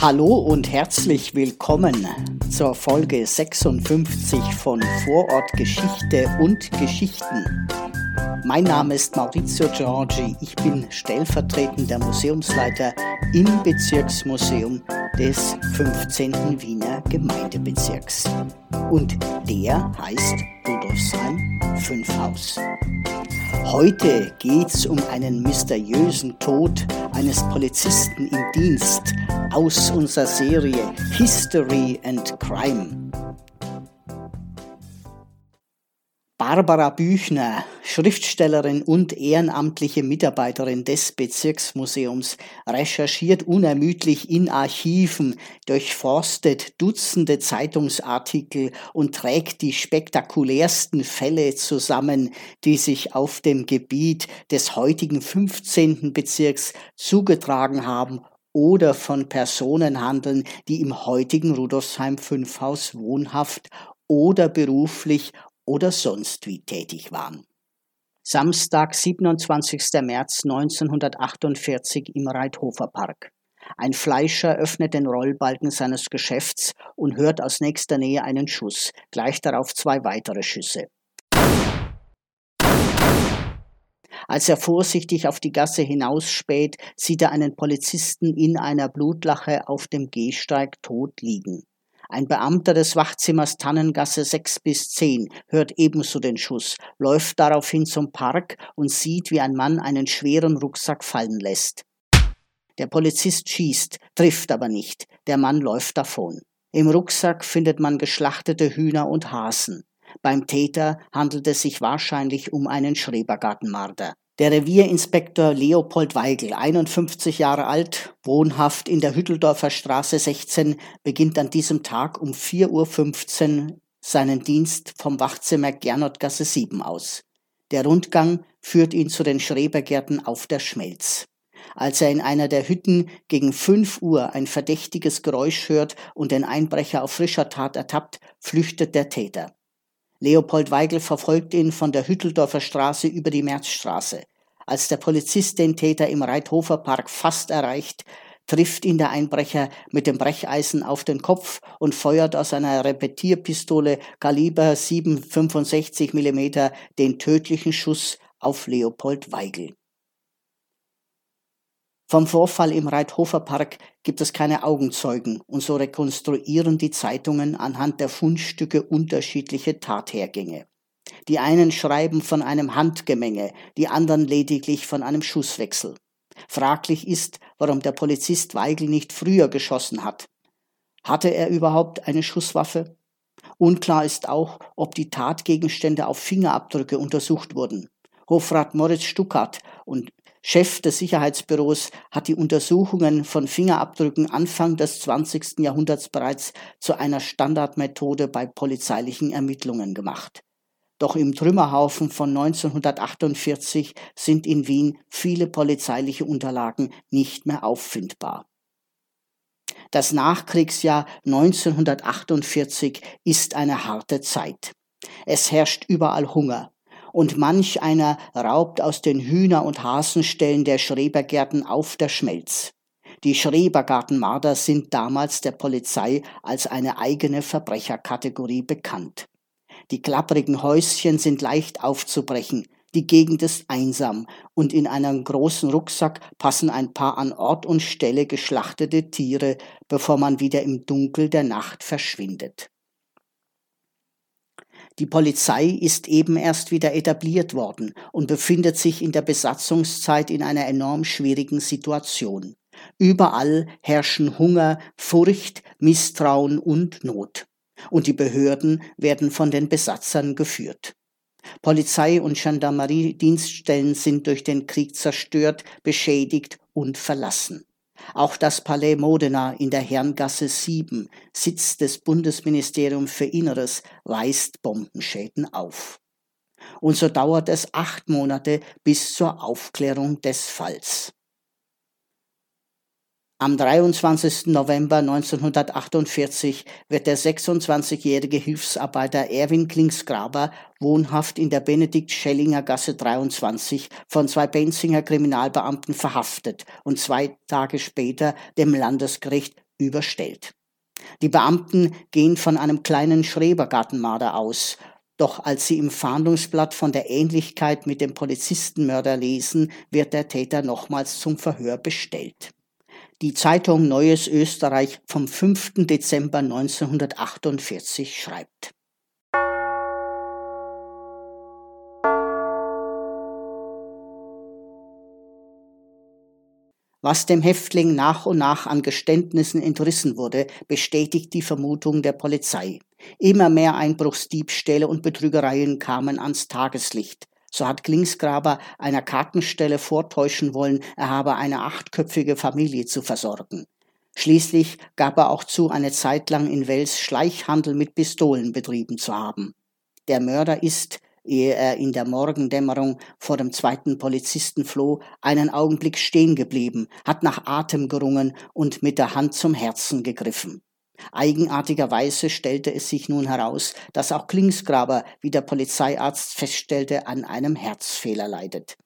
Hallo und herzlich willkommen zur Folge 56 von Vorort Geschichte und Geschichten. Mein Name ist Maurizio Giorgi, ich bin stellvertretender Museumsleiter im Bezirksmuseum des 15. Wiener Gemeindebezirks. Und der heißt Rudolfsheim 5 Haus. Heute geht's um einen mysteriösen Tod eines Polizisten im Dienst aus unserer Serie History and Crime. Barbara Büchner, Schriftstellerin und ehrenamtliche Mitarbeiterin des Bezirksmuseums, recherchiert unermüdlich in Archiven, durchforstet Dutzende Zeitungsartikel und trägt die spektakulärsten Fälle zusammen, die sich auf dem Gebiet des heutigen 15. Bezirks zugetragen haben oder von Personen handeln, die im heutigen Rudolfsheim 5 Haus wohnhaft oder beruflich oder sonst wie tätig waren. Samstag, 27. März 1948 im Reithofer Park. Ein Fleischer öffnet den Rollbalken seines Geschäfts und hört aus nächster Nähe einen Schuss, gleich darauf zwei weitere Schüsse. Als er vorsichtig auf die Gasse hinausspäht, sieht er einen Polizisten in einer Blutlache auf dem Gehsteig tot liegen. Ein Beamter des Wachzimmers Tannengasse 6 bis 10 hört ebenso den Schuss, läuft daraufhin zum Park und sieht, wie ein Mann einen schweren Rucksack fallen lässt. Der Polizist schießt, trifft aber nicht. Der Mann läuft davon. Im Rucksack findet man geschlachtete Hühner und Hasen. Beim Täter handelt es sich wahrscheinlich um einen Schrebergartenmarder. Der Revierinspektor Leopold Weigel, 51 Jahre alt, wohnhaft in der Hütteldorfer Straße 16, beginnt an diesem Tag um 4.15 Uhr seinen Dienst vom Wachzimmer Gernotgasse 7 aus. Der Rundgang führt ihn zu den Schrebergärten auf der Schmelz. Als er in einer der Hütten gegen 5 Uhr ein verdächtiges Geräusch hört und den Einbrecher auf frischer Tat ertappt, flüchtet der Täter. Leopold Weigel verfolgt ihn von der Hütteldorfer Straße über die Märzstraße. Als der Polizist den Täter im Reithofer Park fast erreicht, trifft ihn der Einbrecher mit dem Brecheisen auf den Kopf und feuert aus einer Repetierpistole Kaliber 7,65 mm den tödlichen Schuss auf Leopold Weigel. Vom Vorfall im Reithofer Park gibt es keine Augenzeugen und so rekonstruieren die Zeitungen anhand der Fundstücke unterschiedliche Tathergänge. Die einen schreiben von einem Handgemenge, die anderen lediglich von einem Schusswechsel. Fraglich ist, warum der Polizist Weigel nicht früher geschossen hat. Hatte er überhaupt eine Schusswaffe? Unklar ist auch, ob die Tatgegenstände auf Fingerabdrücke untersucht wurden. Hofrat Moritz Stuckart und Chef des Sicherheitsbüros hat die Untersuchungen von Fingerabdrücken Anfang des 20. Jahrhunderts bereits zu einer Standardmethode bei polizeilichen Ermittlungen gemacht. Doch im Trümmerhaufen von 1948 sind in Wien viele polizeiliche Unterlagen nicht mehr auffindbar. Das Nachkriegsjahr 1948 ist eine harte Zeit. Es herrscht überall Hunger und manch einer raubt aus den Hühner- und Hasenställen der Schrebergärten auf der Schmelz. Die Schrebergartenmarder sind damals der Polizei als eine eigene Verbrecherkategorie bekannt. Die klapprigen Häuschen sind leicht aufzubrechen, die Gegend ist einsam und in einen großen Rucksack passen ein paar an Ort und Stelle geschlachtete Tiere, bevor man wieder im Dunkel der Nacht verschwindet. Die Polizei ist eben erst wieder etabliert worden und befindet sich in der Besatzungszeit in einer enorm schwierigen Situation. Überall herrschen Hunger, Furcht, Misstrauen und Not. Und die Behörden werden von den Besatzern geführt. Polizei und Gendarmerie-Dienststellen sind durch den Krieg zerstört, beschädigt und verlassen. Auch das Palais Modena in der Herrengasse 7, Sitz des Bundesministeriums für Inneres, weist Bombenschäden auf. Und so dauert es acht Monate bis zur Aufklärung des Falls. Am 23. November 1948 wird der 26-jährige Hilfsarbeiter Erwin Klingsgraber, wohnhaft in der Benedikt-Schellinger Gasse 23, von zwei Benzinger Kriminalbeamten verhaftet und zwei Tage später dem Landesgericht überstellt. Die Beamten gehen von einem kleinen Schrebergartenmarder aus, doch als sie im Fahndungsblatt von der Ähnlichkeit mit dem Polizistenmörder lesen, wird der Täter nochmals zum Verhör bestellt. Die Zeitung Neues Österreich vom 5. Dezember 1948 schreibt. Was dem Häftling nach und nach an Geständnissen entrissen wurde, bestätigt die Vermutung der Polizei. Immer mehr Einbruchsdiebstähle und Betrügereien kamen ans Tageslicht. So hat Klingsgraber einer Kartenstelle vortäuschen wollen, er habe eine achtköpfige Familie zu versorgen. Schließlich gab er auch zu, eine Zeit lang in Wels Schleichhandel mit Pistolen betrieben zu haben. Der Mörder ist, ehe er in der Morgendämmerung vor dem zweiten Polizisten floh, einen Augenblick stehen geblieben, hat nach Atem gerungen und mit der Hand zum Herzen gegriffen. Eigenartigerweise stellte es sich nun heraus, dass auch Klingsgraber, wie der Polizeiarzt feststellte, an einem Herzfehler leidet.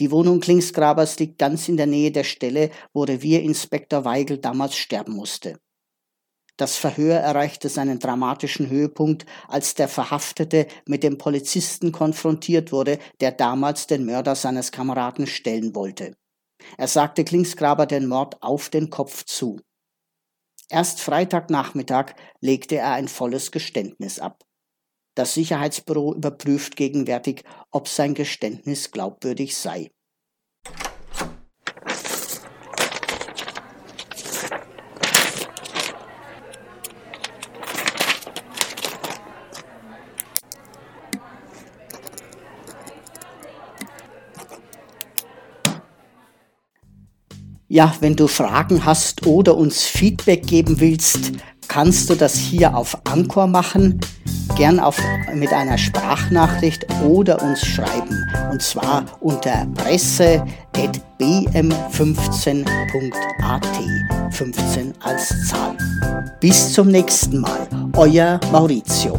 Die Wohnung Klingsgrabers liegt ganz in der Nähe der Stelle, wo Revierinspektor Weigel damals sterben musste. Das Verhör erreichte seinen dramatischen Höhepunkt, als der Verhaftete mit dem Polizisten konfrontiert wurde, der damals den Mörder seines Kameraden stellen wollte. Er sagte Klingsgraber den Mord auf den Kopf zu. Erst Freitagnachmittag legte er ein volles Geständnis ab. Das Sicherheitsbüro überprüft gegenwärtig, ob sein Geständnis glaubwürdig sei. Ja, wenn du Fragen hast oder uns Feedback geben willst, kannst du das hier auf Anchor machen, gern auf, mit einer Sprachnachricht oder uns schreiben. Und zwar unter presse.bm15.at, 15 als Zahl. Bis zum nächsten Mal, euer Maurizio.